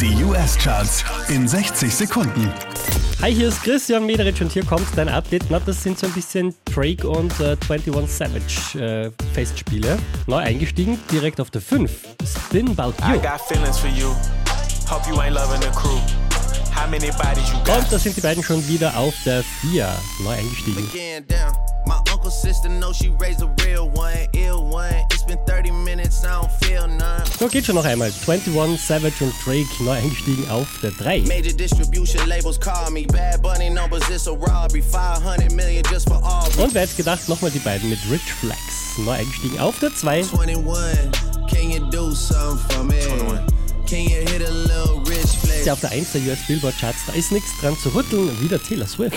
Die US-Charts in 60 Sekunden. Hi, hier ist Christian Mederich und hier kommt dein Update. Na, das sind so ein bisschen Drake und äh, 21 Savage äh, Festspiele. Neu eingestiegen, direkt auf der 5. Spin About You. I got feelings for you. Hope you ain't loving the crew. How many bodies you got? Und da sind die beiden schon wieder auf der 4. Neu eingestiegen. again So, geht schon noch einmal. 21 Savage und Drake neu eingestiegen auf der 3. Major distribution labels call me. Bad bunny numbers, it's a robbery. 500 million just for Aubrey. Und wer hätte gedacht, nochmal die beiden mit Rich Flex. Neu eingestiegen auf der 2. 21, can you do something for me? 21. Can you hit a little rich flex? Ja, auf der 1 der US Billboard Charts, da ist nichts dran zu rütteln. Wieder Taylor Swift.